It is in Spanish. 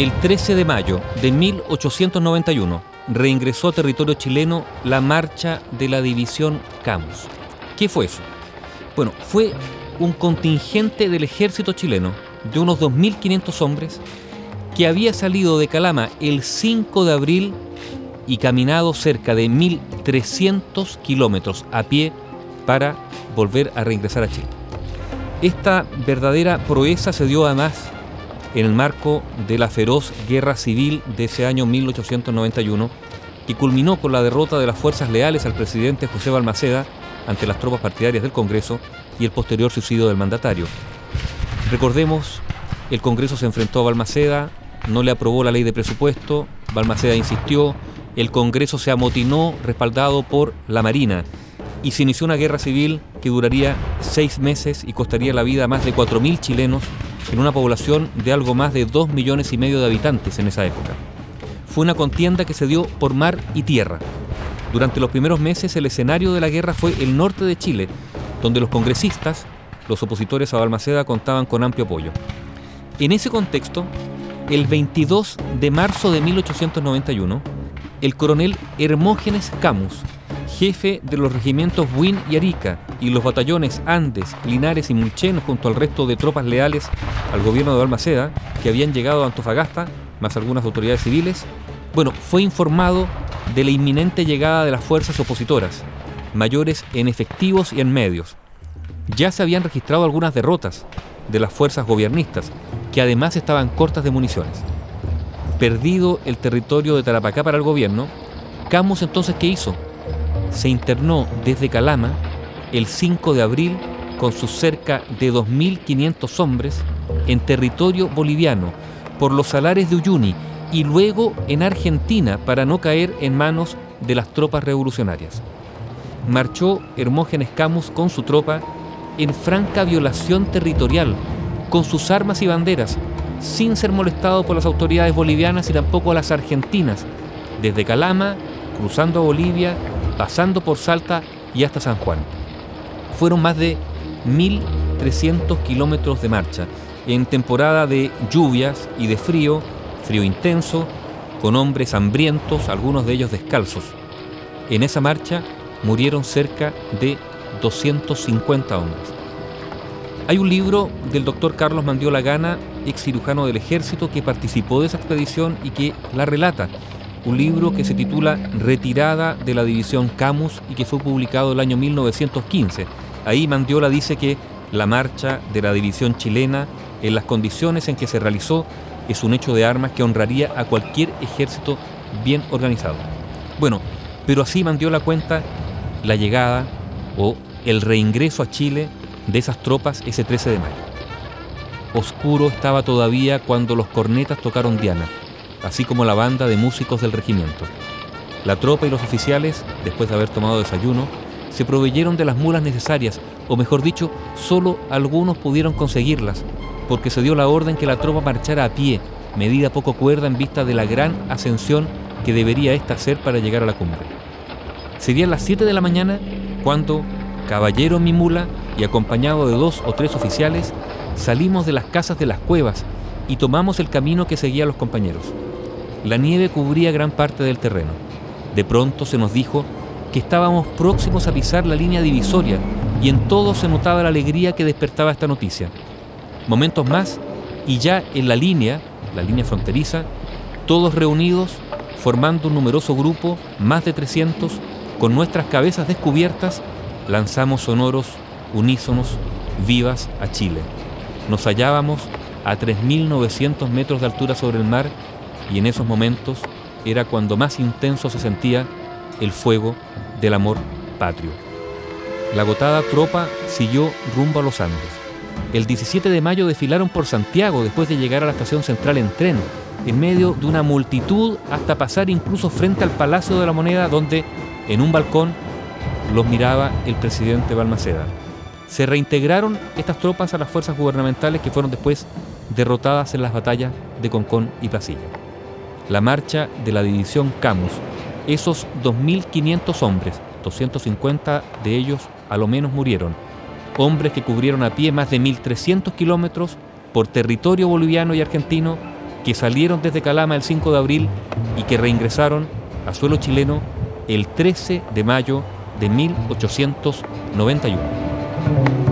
El 13 de mayo de 1891 reingresó a territorio chileno la marcha de la división Camus. ¿Qué fue eso? Bueno, fue un contingente del ejército chileno de unos 2.500 hombres que había salido de Calama el 5 de abril y caminado cerca de 1.300 kilómetros a pie para volver a reingresar a Chile. Esta verdadera proeza se dio además en el marco de la feroz guerra civil de ese año 1891, que culminó con la derrota de las fuerzas leales al presidente José Balmaceda ante las tropas partidarias del Congreso y el posterior suicidio del mandatario. Recordemos, el Congreso se enfrentó a Balmaceda, no le aprobó la ley de presupuesto, Balmaceda insistió, el Congreso se amotinó respaldado por la Marina y se inició una guerra civil que duraría seis meses y costaría la vida a más de 4.000 chilenos en una población de algo más de 2 millones y medio de habitantes en esa época. Fue una contienda que se dio por mar y tierra. Durante los primeros meses el escenario de la guerra fue el norte de Chile, donde los congresistas, los opositores a Balmaceda, contaban con amplio apoyo. En ese contexto, el 22 de marzo de 1891, el coronel Hermógenes Camus, jefe de los regimientos Buin y Arica y los batallones Andes, Linares y Mulchen junto al resto de tropas leales al gobierno de Balmaceda, que habían llegado a Antofagasta, más algunas autoridades civiles, bueno, fue informado de la inminente llegada de las fuerzas opositoras, mayores en efectivos y en medios. Ya se habían registrado algunas derrotas de las fuerzas gobiernistas, que además estaban cortas de municiones. Perdido el territorio de Tarapacá para el gobierno, Camus entonces ¿qué hizo? Se internó desde Calama el 5 de abril con sus cerca de 2.500 hombres en territorio boliviano por los salares de Uyuni y luego en Argentina para no caer en manos de las tropas revolucionarias. Marchó Hermógenes Camus con su tropa en franca violación territorial, con sus armas y banderas, sin ser molestado por las autoridades bolivianas y tampoco a las argentinas, desde Calama, cruzando a Bolivia, pasando por Salta y hasta San Juan. Fueron más de 1.300 kilómetros de marcha, en temporada de lluvias y de frío, frío intenso, con hombres hambrientos, algunos de ellos descalzos. En esa marcha murieron cerca de 250 hombres. Hay un libro del doctor Carlos Mandiola Gana, ex cirujano del ejército, que participó de esa expedición y que la relata. Un libro que se titula Retirada de la División Camus y que fue publicado el año 1915. Ahí Mandiola dice que la marcha de la división chilena, en las condiciones en que se realizó, es un hecho de armas que honraría a cualquier ejército bien organizado. Bueno, pero así Mandiola cuenta la llegada o el reingreso a Chile de esas tropas ese 13 de mayo. Oscuro estaba todavía cuando los cornetas tocaron Diana, así como la banda de músicos del regimiento. La tropa y los oficiales, después de haber tomado desayuno, se proveyeron de las mulas necesarias, o mejor dicho, solo algunos pudieron conseguirlas, porque se dio la orden que la tropa marchara a pie, medida poco cuerda en vista de la gran ascensión que debería ésta hacer para llegar a la cumbre. Serían las 7 de la mañana cuando, caballero mi mula y acompañado de dos o tres oficiales, salimos de las casas de las cuevas y tomamos el camino que seguía a los compañeros. La nieve cubría gran parte del terreno. De pronto se nos dijo que estábamos próximos a pisar la línea divisoria y en todo se notaba la alegría que despertaba esta noticia. Momentos más y ya en la línea, la línea fronteriza, todos reunidos, formando un numeroso grupo, más de 300, con nuestras cabezas descubiertas, lanzamos sonoros, unísonos, vivas a Chile. Nos hallábamos a 3.900 metros de altura sobre el mar y en esos momentos era cuando más intenso se sentía el fuego del amor patrio. La agotada tropa siguió rumbo a los Andes. El 17 de mayo desfilaron por Santiago después de llegar a la estación central en tren, en medio de una multitud hasta pasar incluso frente al Palacio de la Moneda donde, en un balcón, los miraba el presidente Balmaceda. Se reintegraron estas tropas a las fuerzas gubernamentales que fueron después derrotadas en las batallas de Concón y Placilla. La marcha de la división Camus esos 2.500 hombres, 250 de ellos a lo menos murieron, hombres que cubrieron a pie más de 1.300 kilómetros por territorio boliviano y argentino que salieron desde Calama el 5 de abril y que reingresaron a suelo chileno el 13 de mayo de 1891.